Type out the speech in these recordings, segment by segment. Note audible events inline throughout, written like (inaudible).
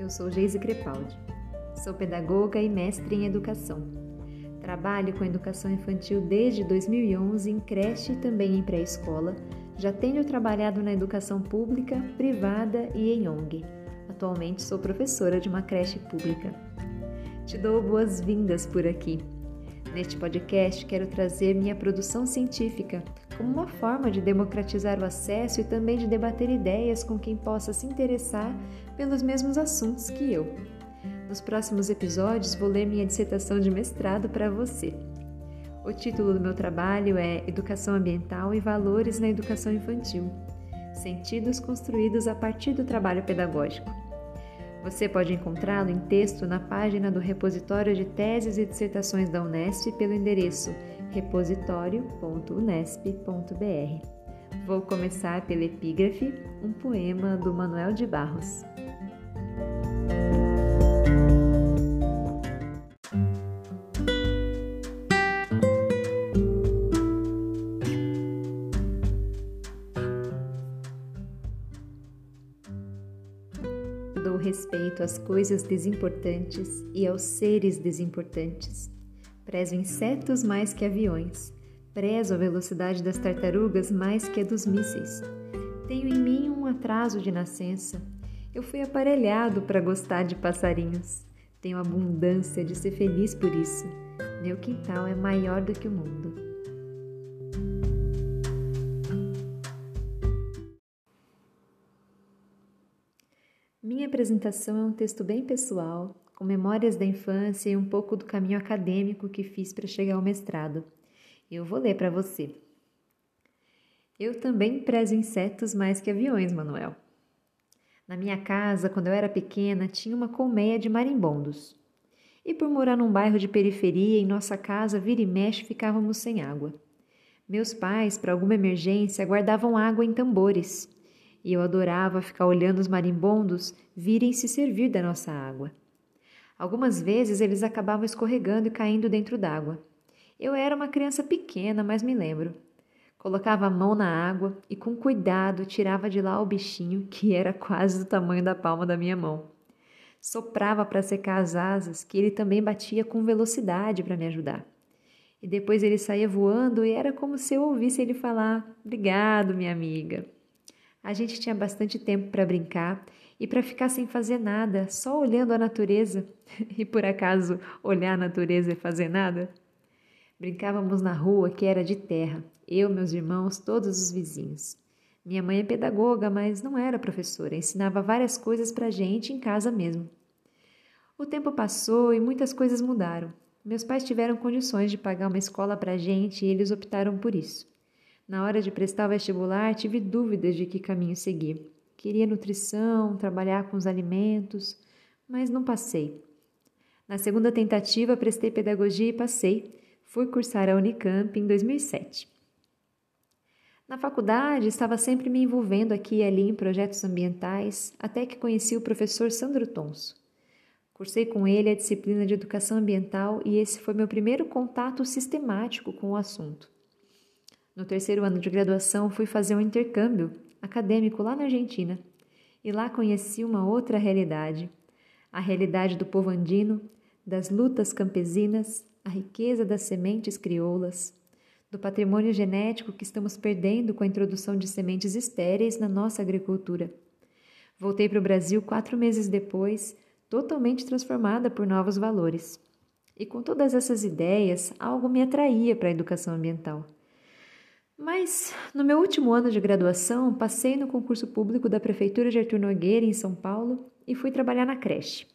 Eu sou Geise Crepaldi. Sou pedagoga e mestre em educação. Trabalho com educação infantil desde 2011 em creche e também em pré-escola. Já tenho trabalhado na educação pública, privada e em ONG. Atualmente sou professora de uma creche pública. Te dou boas-vindas por aqui. Neste podcast, quero trazer minha produção científica como uma forma de democratizar o acesso e também de debater ideias com quem possa se interessar pelos mesmos assuntos que eu. Nos próximos episódios, vou ler minha dissertação de mestrado para você. O título do meu trabalho é Educação Ambiental e Valores na Educação Infantil Sentidos construídos a partir do trabalho pedagógico. Você pode encontrá-lo em texto na página do Repositório de Teses e Dissertações da Unesp pelo endereço repositório.unesp.br. Vou começar pela epígrafe, um poema do Manuel de Barros. Dou respeito às coisas desimportantes e aos seres desimportantes. Prezo insetos mais que aviões. Prezo a velocidade das tartarugas mais que a dos mísseis. Tenho em mim um atraso de nascença. Eu fui aparelhado para gostar de passarinhos. Tenho abundância de ser feliz por isso. Meu quintal é maior do que o mundo. Minha apresentação é um texto bem pessoal, com memórias da infância e um pouco do caminho acadêmico que fiz para chegar ao mestrado. Eu vou ler para você. Eu também prezo insetos mais que aviões, Manuel. Na minha casa, quando eu era pequena, tinha uma colmeia de marimbondos. E por morar num bairro de periferia, em nossa casa, vira e mexe, ficávamos sem água. Meus pais, para alguma emergência, guardavam água em tambores e eu adorava ficar olhando os marimbondos virem se servir da nossa água. Algumas vezes eles acabavam escorregando e caindo dentro d'água. Eu era uma criança pequena, mas me lembro. Colocava a mão na água e com cuidado tirava de lá o bichinho, (laughs) que era quase do tamanho da palma da minha mão. Soprava para secar as asas, que ele também batia com velocidade para me ajudar. E depois ele saía voando e era como se eu ouvisse ele falar: Obrigado, minha amiga. A gente tinha bastante tempo para brincar e para ficar sem fazer nada, só olhando a natureza. (laughs) E por acaso olhar a natureza e fazer nada? Brincávamos na rua que era de terra, eu, meus irmãos, todos os vizinhos. Minha mãe é pedagoga, mas não era professora, ensinava várias coisas para a gente em casa mesmo. O tempo passou e muitas coisas mudaram. Meus pais tiveram condições de pagar uma escola para gente e eles optaram por isso. Na hora de prestar o vestibular, tive dúvidas de que caminho seguir. Queria nutrição, trabalhar com os alimentos, mas não passei. Na segunda tentativa, prestei pedagogia e passei. Fui cursar a Unicamp em 2007. Na faculdade, estava sempre me envolvendo aqui e ali em projetos ambientais, até que conheci o professor Sandro Tonso. Cursei com ele a disciplina de Educação Ambiental e esse foi meu primeiro contato sistemático com o assunto. No terceiro ano de graduação, fui fazer um intercâmbio acadêmico lá na Argentina e lá conheci uma outra realidade, a realidade do povo andino, das lutas campesinas, a riqueza das sementes crioulas, do patrimônio genético que estamos perdendo com a introdução de sementes estéreis na nossa agricultura. Voltei para o Brasil quatro meses depois, totalmente transformada por novos valores. E com todas essas ideias, algo me atraía para a educação ambiental. Mas, no meu último ano de graduação, passei no concurso público da Prefeitura de Artur Nogueira, em São Paulo, e fui trabalhar na creche.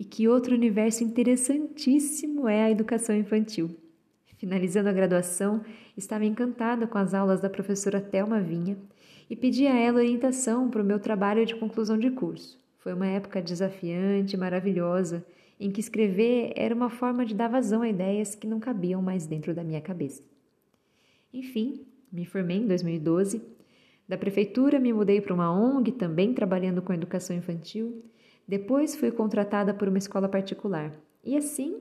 E que outro universo interessantíssimo é a educação infantil. Finalizando a graduação, estava encantada com as aulas da professora Thelma Vinha e pedi a ela orientação para o meu trabalho de conclusão de curso. Foi uma época desafiante, maravilhosa, em que escrever era uma forma de dar vazão a ideias que não cabiam mais dentro da minha cabeça. Enfim, me formei em 2012. Da prefeitura me mudei para uma ONG, também trabalhando com educação infantil. Depois fui contratada por uma escola particular. E assim,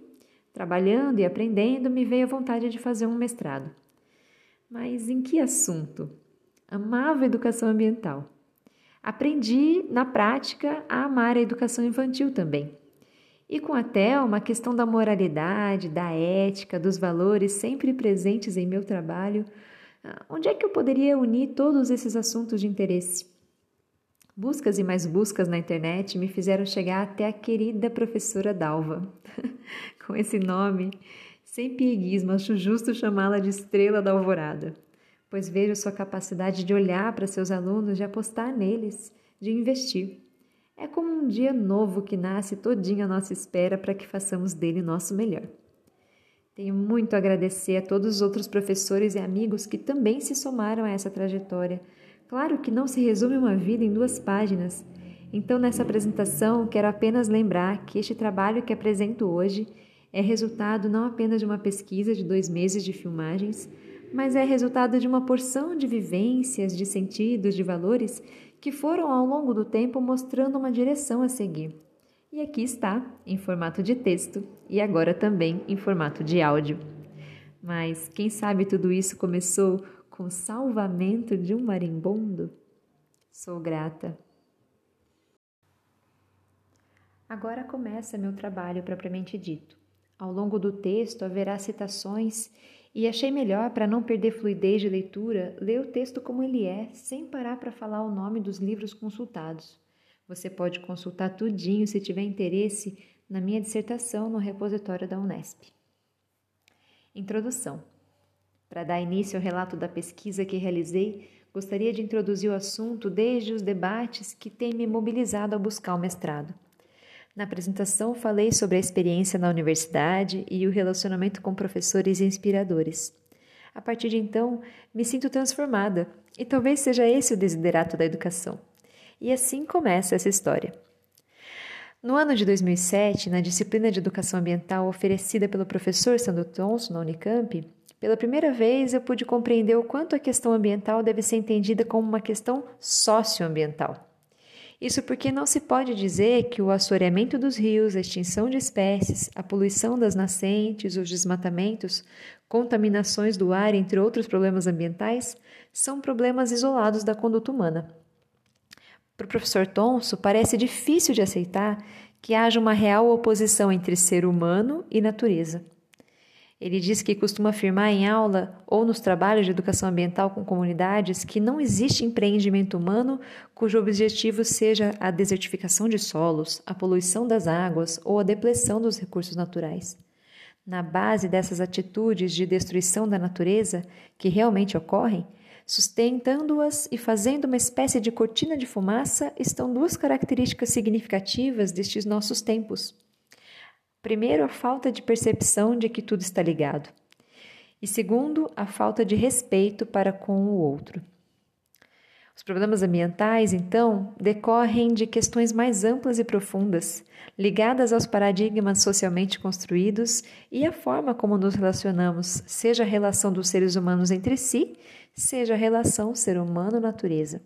trabalhando e aprendendo, me veio a vontade de fazer um mestrado. Mas em que assunto? Amava educação ambiental. Aprendi na prática a amar a educação infantil também. E com a Thelma, a questão da moralidade, da ética, dos valores sempre presentes em meu trabalho, ah, onde é que eu poderia unir todos esses assuntos de interesse? Buscas e mais buscas na internet me fizeram chegar até a querida professora Dalva. (laughs) com esse nome, sem pieguismo, acho justo chamá-la de Estrela da Alvorada, pois vejo sua capacidade de olhar para seus alunos, de apostar neles, de investir. É como um dia novo que nasce todinho à nossa espera para que façamos dele nosso melhor. Tenho muito a agradecer a todos os outros professores e amigos que também se somaram a essa trajetória. Claro que não se resume uma vida em duas páginas. Então, nessa apresentação, quero apenas lembrar que este trabalho que apresento hoje é resultado não apenas de uma pesquisa de dois meses de filmagens, mas é resultado de uma porção de vivências, de sentidos, de valores que foram ao longo do tempo mostrando uma direção a seguir. E aqui está, em formato de texto e agora também em formato de áudio. Mas quem sabe tudo isso começou com salvamento de um marimbondo? Sou grata. Agora começa meu trabalho propriamente dito. Ao longo do texto haverá citações e achei melhor, para não perder fluidez de leitura, ler o texto como ele é, sem parar para falar o nome dos livros consultados. Você pode consultar tudinho se tiver interesse na minha dissertação no repositório da Unesp. Introdução. Para dar início ao relato da pesquisa que realizei, gostaria de introduzir o assunto desde os debates que têm me mobilizado a buscar o mestrado. Na apresentação, falei sobre a experiência na universidade e o relacionamento com professores inspiradores. A partir de então, me sinto transformada, e talvez seja esse o desiderato da educação. E assim começa essa história. No ano de 2007, na disciplina de Educação Ambiental oferecida pelo professor Sandro Tonso na Unicamp, pela primeira vez eu pude compreender o quanto a questão ambiental deve ser entendida como uma questão socioambiental. Isso porque não se pode dizer que o assoreamento dos rios, a extinção de espécies, a poluição das nascentes, os desmatamentos, contaminações do ar, entre outros problemas ambientais, são problemas isolados da conduta humana. Para o professor Tonso, parece difícil de aceitar que haja uma real oposição entre ser humano e natureza. Ele diz que costuma afirmar em aula ou nos trabalhos de educação ambiental com comunidades que não existe empreendimento humano cujo objetivo seja a desertificação de solos, a poluição das águas ou a depleção dos recursos naturais. Na base dessas atitudes de destruição da natureza que realmente ocorrem, sustentando-as e fazendo uma espécie de cortina de fumaça, estão duas características significativas destes nossos tempos. Primeiro, a falta de percepção de que tudo está ligado. E segundo, a falta de respeito para com o outro. Os problemas ambientais, então, decorrem de questões mais amplas e profundas, ligadas aos paradigmas socialmente construídos e à forma como nos relacionamos, seja a relação dos seres humanos entre si, seja a relação ser humano-natureza.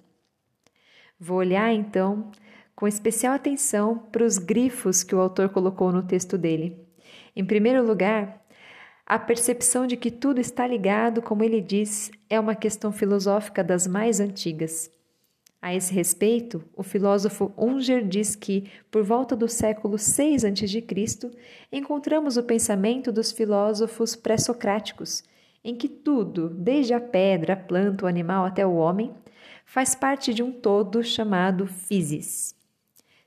Vou olhar, então, com especial atenção para os grifos que o autor colocou no texto dele. Em primeiro lugar, a percepção de que tudo está ligado, como ele diz, é uma questão filosófica das mais antigas. A esse respeito, o filósofo Unger diz que, por volta do século 6 a.C., encontramos o pensamento dos filósofos pré-socráticos, em que tudo, desde a pedra, a planta, o animal até o homem, faz parte de um todo chamado physis.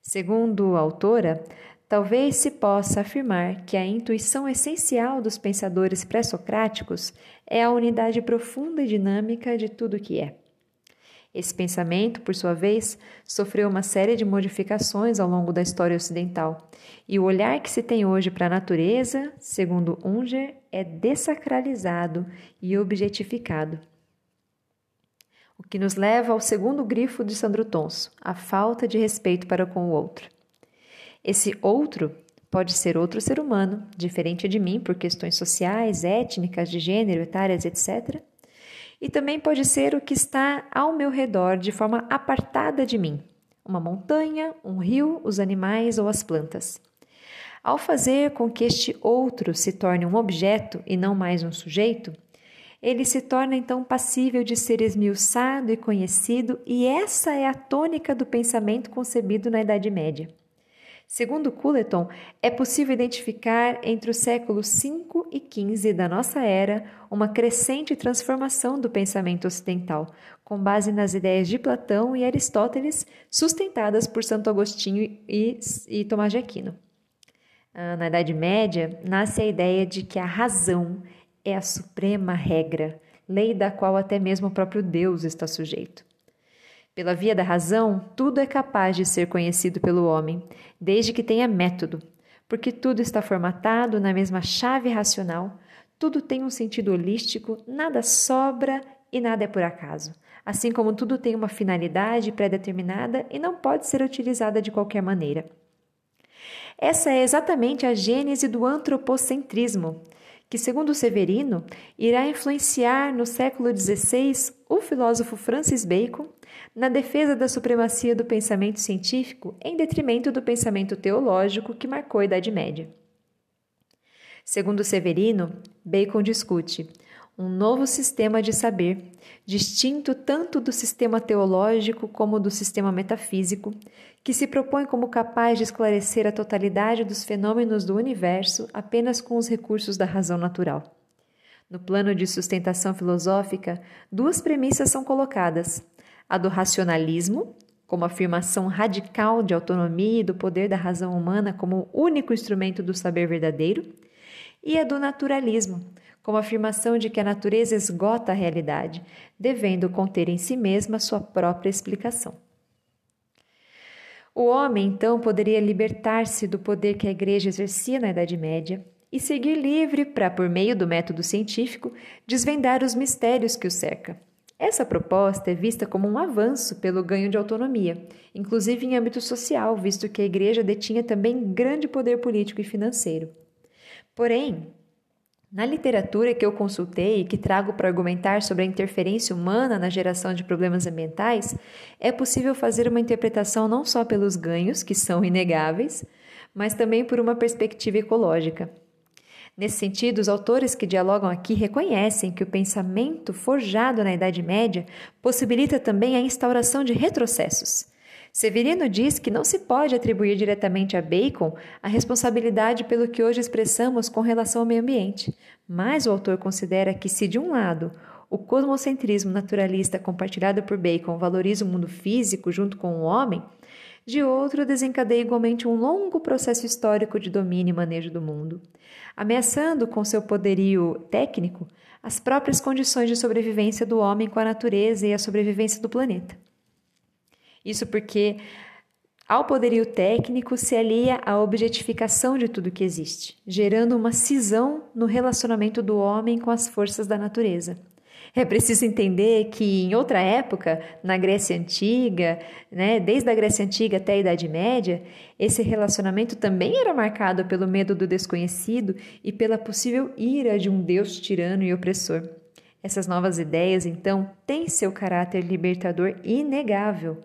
Segundo a autora, talvez se possa afirmar que a intuição essencial dos pensadores pré-socráticos é a unidade profunda e dinâmica de tudo o que é. Esse pensamento, por sua vez, sofreu uma série de modificações ao longo da história ocidental, e o olhar que se tem hoje para a natureza, segundo Unger, é desacralizado e objetificado. O que nos leva ao segundo grifo de Sandro Tonso, a falta de respeito para com o outro. Esse outro pode ser outro ser humano, diferente de mim por questões sociais, étnicas, de gênero, etárias, etc. E também pode ser o que está ao meu redor de forma apartada de mim, uma montanha, um rio, os animais ou as plantas. Ao fazer com que este outro se torne um objeto e não mais um sujeito, ele se torna então passível de ser esmiuçado e conhecido, e essa é a tônica do pensamento concebido na Idade Média. Segundo Culleton, é possível identificar entre os séculos 5 e 15 da nossa era uma crescente transformação do pensamento ocidental, com base nas ideias de Platão e Aristóteles, sustentadas por Santo Agostinho e, e Tomás de Aquino. Ah, na Idade Média, nasce a ideia de que a razão é a suprema regra, lei da qual até mesmo o próprio Deus está sujeito. Pela via da razão, tudo é capaz de ser conhecido pelo homem, desde que tenha método, porque tudo está formatado na mesma chave racional, tudo tem um sentido holístico, nada sobra e nada é por acaso. Assim como tudo tem uma finalidade pré-determinada e não pode ser utilizada de qualquer maneira. Essa é exatamente a gênese do antropocentrismo, que, segundo Severino, irá influenciar no século XVI o filósofo Francis Bacon na defesa da supremacia do pensamento científico em detrimento do pensamento teológico que marcou a Idade Média. Segundo Severino, Bacon discute um novo sistema de saber, distinto tanto do sistema teológico como do sistema metafísico, que se propõe como capaz de esclarecer a totalidade dos fenômenos do universo apenas com os recursos da razão natural. No plano de sustentação filosófica, duas premissas são colocadas: a do racionalismo, como afirmação radical de autonomia e do poder da razão humana como único instrumento do saber verdadeiro, e a do naturalismo, como afirmação de que a natureza esgota a realidade, devendo conter em si mesma sua própria explicação. O homem, então, poderia libertar-se do poder que a Igreja exercia na Idade Média e seguir livre para, por meio do método científico, desvendar os mistérios que o cerca. Essa proposta é vista como um avanço pelo ganho de autonomia, inclusive em âmbito social, visto que a Igreja detinha também grande poder político e financeiro. Porém, na literatura que eu consultei e que trago para argumentar sobre a interferência humana na geração de problemas ambientais, é possível fazer uma interpretação não só pelos ganhos, que são inegáveis, mas também por uma perspectiva ecológica. Nesse sentido, os autores que dialogam aqui reconhecem que o pensamento forjado na Idade Média possibilita também a instauração de retrocessos. Severino diz que não se pode atribuir diretamente a Bacon a responsabilidade pelo que hoje expressamos com relação ao meio ambiente, mas o autor considera que, se de um lado o cosmocentrismo naturalista compartilhado por Bacon valoriza o mundo físico junto com o homem, de outro desencadeia igualmente um longo processo histórico de domínio e manejo do mundo, ameaçando com seu poderio técnico as próprias condições de sobrevivência do homem com a natureza e a sobrevivência do planeta. Isso porque ao poderio técnico se alia a objetificação de tudo que existe, gerando uma cisão no relacionamento do homem com as forças da natureza. É preciso entender que em outra época, na Grécia Antiga, né, desde a Grécia Antiga até a Idade Média, esse relacionamento também era marcado pelo medo do desconhecido e pela possível ira de um Deus tirano e opressor. Essas novas ideias, então, têm seu caráter libertador inegável.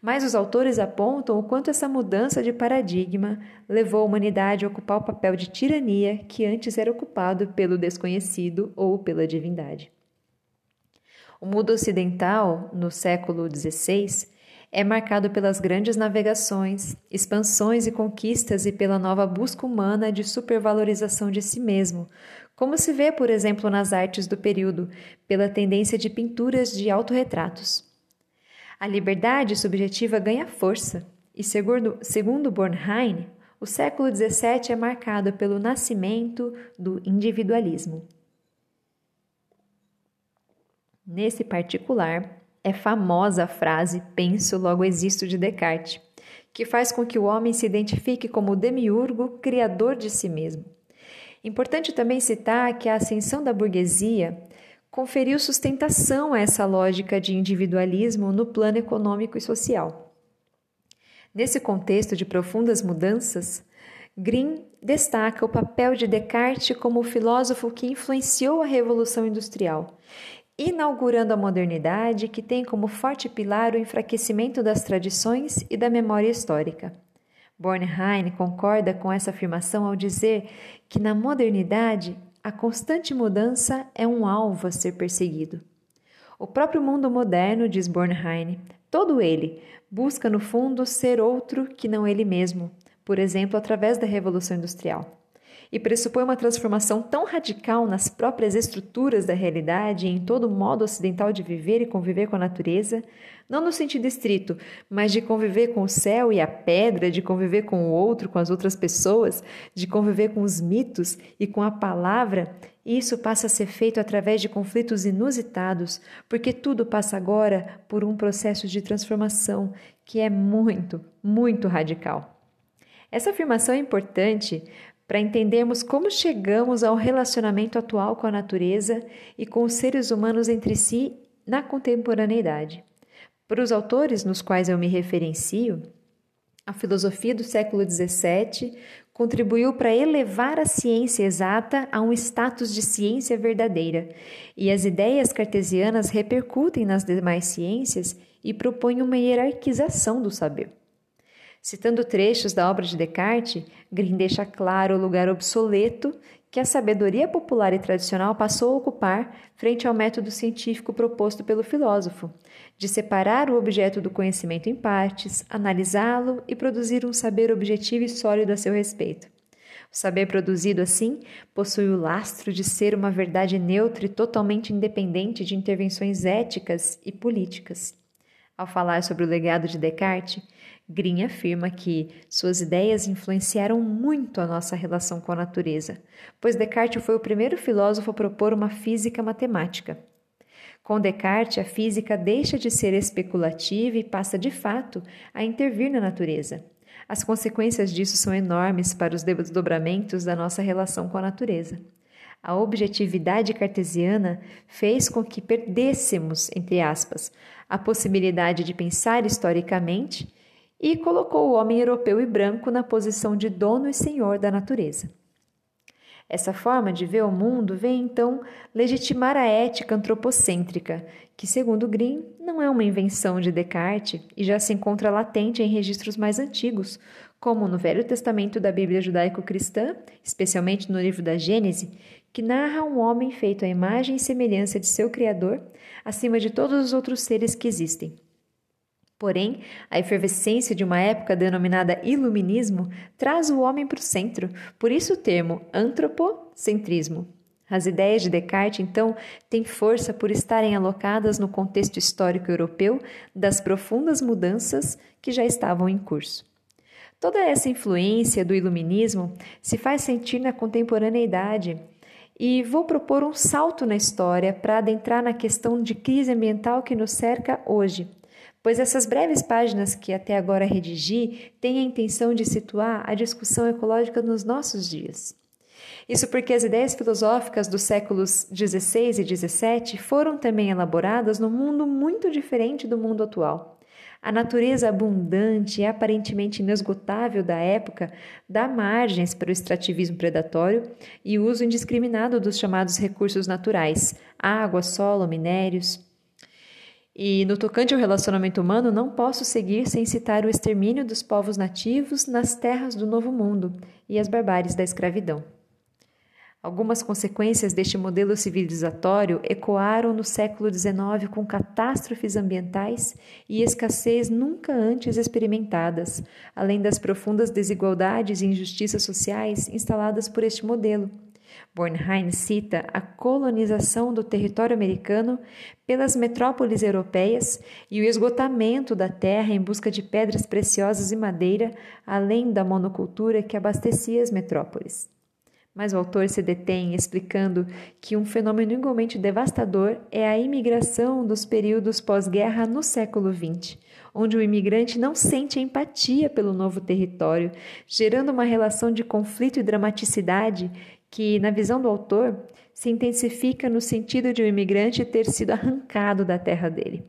Mas os autores apontam o quanto essa mudança de paradigma levou a humanidade a ocupar o papel de tirania que antes era ocupado pelo desconhecido ou pela divindade. O mundo ocidental, no século XVI, é marcado pelas grandes navegações, expansões e conquistas e pela nova busca humana de supervalorização de si mesmo, como se vê, por exemplo, nas artes do período, pela tendência de pinturas de autorretratos. A liberdade subjetiva ganha força, e segundo, segundo Bornheim, o século XVII é marcado pelo nascimento do individualismo. Nesse particular, é famosa a frase penso, logo existo de Descartes, que faz com que o homem se identifique como demiurgo, criador de si mesmo. Importante também citar que a ascensão da burguesia conferiu sustentação a essa lógica de individualismo no plano econômico e social. Nesse contexto de profundas mudanças, Green destaca o papel de Descartes como o filósofo que influenciou a Revolução Industrial, inaugurando a modernidade que tem como forte pilar o enfraquecimento das tradições e da memória histórica. Bornheim concorda com essa afirmação ao dizer que na modernidade a constante mudança é um alvo a ser perseguido. O próprio mundo moderno, diz Bornheim, todo ele busca no fundo ser outro que não ele mesmo, por exemplo, através da Revolução Industrial e pressupõe uma transformação tão radical nas próprias estruturas da realidade e em todo o modo ocidental de viver e conviver com a natureza, não no sentido estrito, mas de conviver com o céu e a pedra, de conviver com o outro, com as outras pessoas, de conviver com os mitos e com a palavra, isso passa a ser feito através de conflitos inusitados, porque tudo passa agora por um processo de transformação que é muito, muito radical. Essa afirmação é importante para entendermos como chegamos ao relacionamento atual com a natureza e com os seres humanos entre si na contemporaneidade. Para os autores nos quais eu me referencio, a filosofia do século XVII contribuiu para elevar a ciência exata a um status de ciência verdadeira, e as ideias cartesianas repercutem nas demais ciências e propõem uma hierarquização do saber. Citando trechos da obra de Descartes, Green deixa claro o lugar obsoleto que a sabedoria popular e tradicional passou a ocupar frente ao método científico proposto pelo filósofo, de separar o objeto do conhecimento em partes, analisá-lo e produzir um saber objetivo e sólido a seu respeito. O saber produzido assim possui o lastro de ser uma verdade neutra e totalmente independente de intervenções éticas e políticas. Ao falar sobre o legado de Descartes, Green afirma que suas ideias influenciaram muito a nossa relação com a natureza, pois Descartes foi o primeiro filósofo a propor uma física matemática. Com Descartes, a física deixa de ser especulativa e passa de fato a intervir na natureza. As consequências disso são enormes para os desdobramentos da nossa relação com a natureza. A objetividade cartesiana fez com que perdêssemos, entre aspas, a possibilidade de pensar historicamente e colocou o homem europeu e branco na posição de dono e senhor da natureza. Essa forma de ver o mundo vem então legitimar a ética antropocêntrica, que, segundo Green, não é uma invenção de Descartes e já se encontra latente em registros mais antigos, como no Velho Testamento da Bíblia judaico-cristã, especialmente no livro da Gênese, que narra um homem feito à imagem e semelhança de seu Criador, acima de todos os outros seres que existem. Porém, a efervescência de uma época denominada Iluminismo traz o homem para o centro, por isso o termo antropocentrismo. As ideias de Descartes, então, têm força por estarem alocadas no contexto histórico europeu das profundas mudanças que já estavam em curso. Toda essa influência do Iluminismo se faz sentir na contemporaneidade e vou propor um salto na história para adentrar na questão de crise ambiental que nos cerca hoje pois essas breves páginas que até agora redigi têm a intenção de situar a discussão ecológica nos nossos dias. Isso porque as ideias filosóficas dos séculos XVI e XVII foram também elaboradas num mundo muito diferente do mundo atual. A natureza abundante e aparentemente inesgotável da época dá margens para o extrativismo predatório e o uso indiscriminado dos chamados recursos naturais, água, solo, minérios. E no tocante ao relacionamento humano, não posso seguir sem citar o extermínio dos povos nativos nas terras do Novo Mundo e as barbáries da escravidão. Algumas consequências deste modelo civilizatório ecoaram no século XIX com catástrofes ambientais e escassez nunca antes experimentadas, além das profundas desigualdades e injustiças sociais instaladas por este modelo Bornheim cita a colonização do território americano pelas metrópoles europeias e o esgotamento da terra em busca de pedras preciosas e madeira, além da monocultura que abastecia as metrópoles. Mas o autor se detém explicando que um fenômeno igualmente devastador é a imigração dos períodos pós-guerra no século XX, onde o imigrante não sente empatia pelo novo território, gerando uma relação de conflito e dramaticidade que, na visão do autor, se intensifica no sentido de o um imigrante ter sido arrancado da terra dele,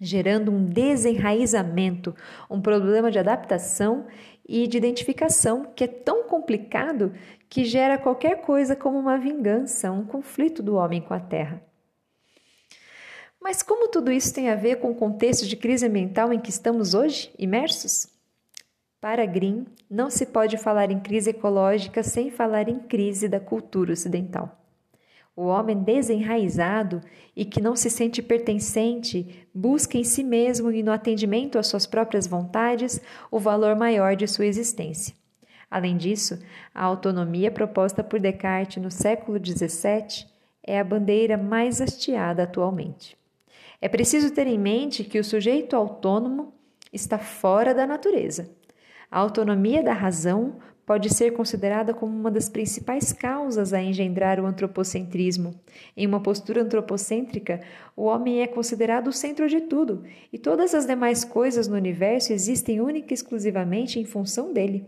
gerando um desenraizamento, um problema de adaptação e de identificação que é tão complicado que gera qualquer coisa como uma vingança, um conflito do homem com a terra. Mas como tudo isso tem a ver com o contexto de crise ambiental em que estamos hoje imersos? Para Green, não se pode falar em crise ecológica sem falar em crise da cultura ocidental. O homem desenraizado e que não se sente pertencente busca em si mesmo e no atendimento às suas próprias vontades o valor maior de sua existência. Além disso, a autonomia proposta por Descartes no século XVII é a bandeira mais hasteada atualmente. É preciso ter em mente que o sujeito autônomo está fora da natureza. A autonomia da razão pode ser considerada como uma das principais causas a engendrar o antropocentrismo. Em uma postura antropocêntrica, o homem é considerado o centro de tudo e todas as demais coisas no universo existem única e exclusivamente em função dele.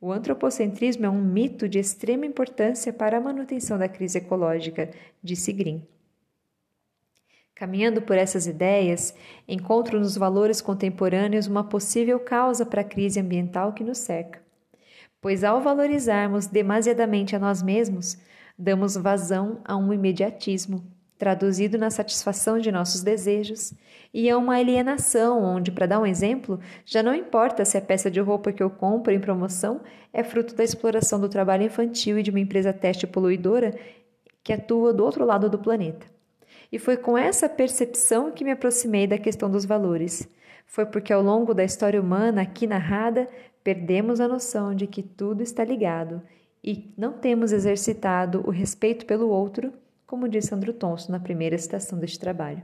O antropocentrismo é um mito de extrema importância para a manutenção da crise ecológica, disse Green. Caminhando por essas ideias, encontro nos valores contemporâneos uma possível causa para a crise ambiental que nos cerca pois ao valorizarmos demasiadamente a nós mesmos, damos vazão a um imediatismo, traduzido na satisfação de nossos desejos, e a uma alienação, onde, para dar um exemplo, já não importa se a peça de roupa que eu compro em promoção é fruto da exploração do trabalho infantil e de uma empresa teste poluidora que atua do outro lado do planeta. E foi com essa percepção que me aproximei da questão dos valores. Foi porque ao longo da história humana aqui narrada perdemos a noção de que tudo está ligado e não temos exercitado o respeito pelo outro, como disse Andrew Thompson na primeira citação deste trabalho.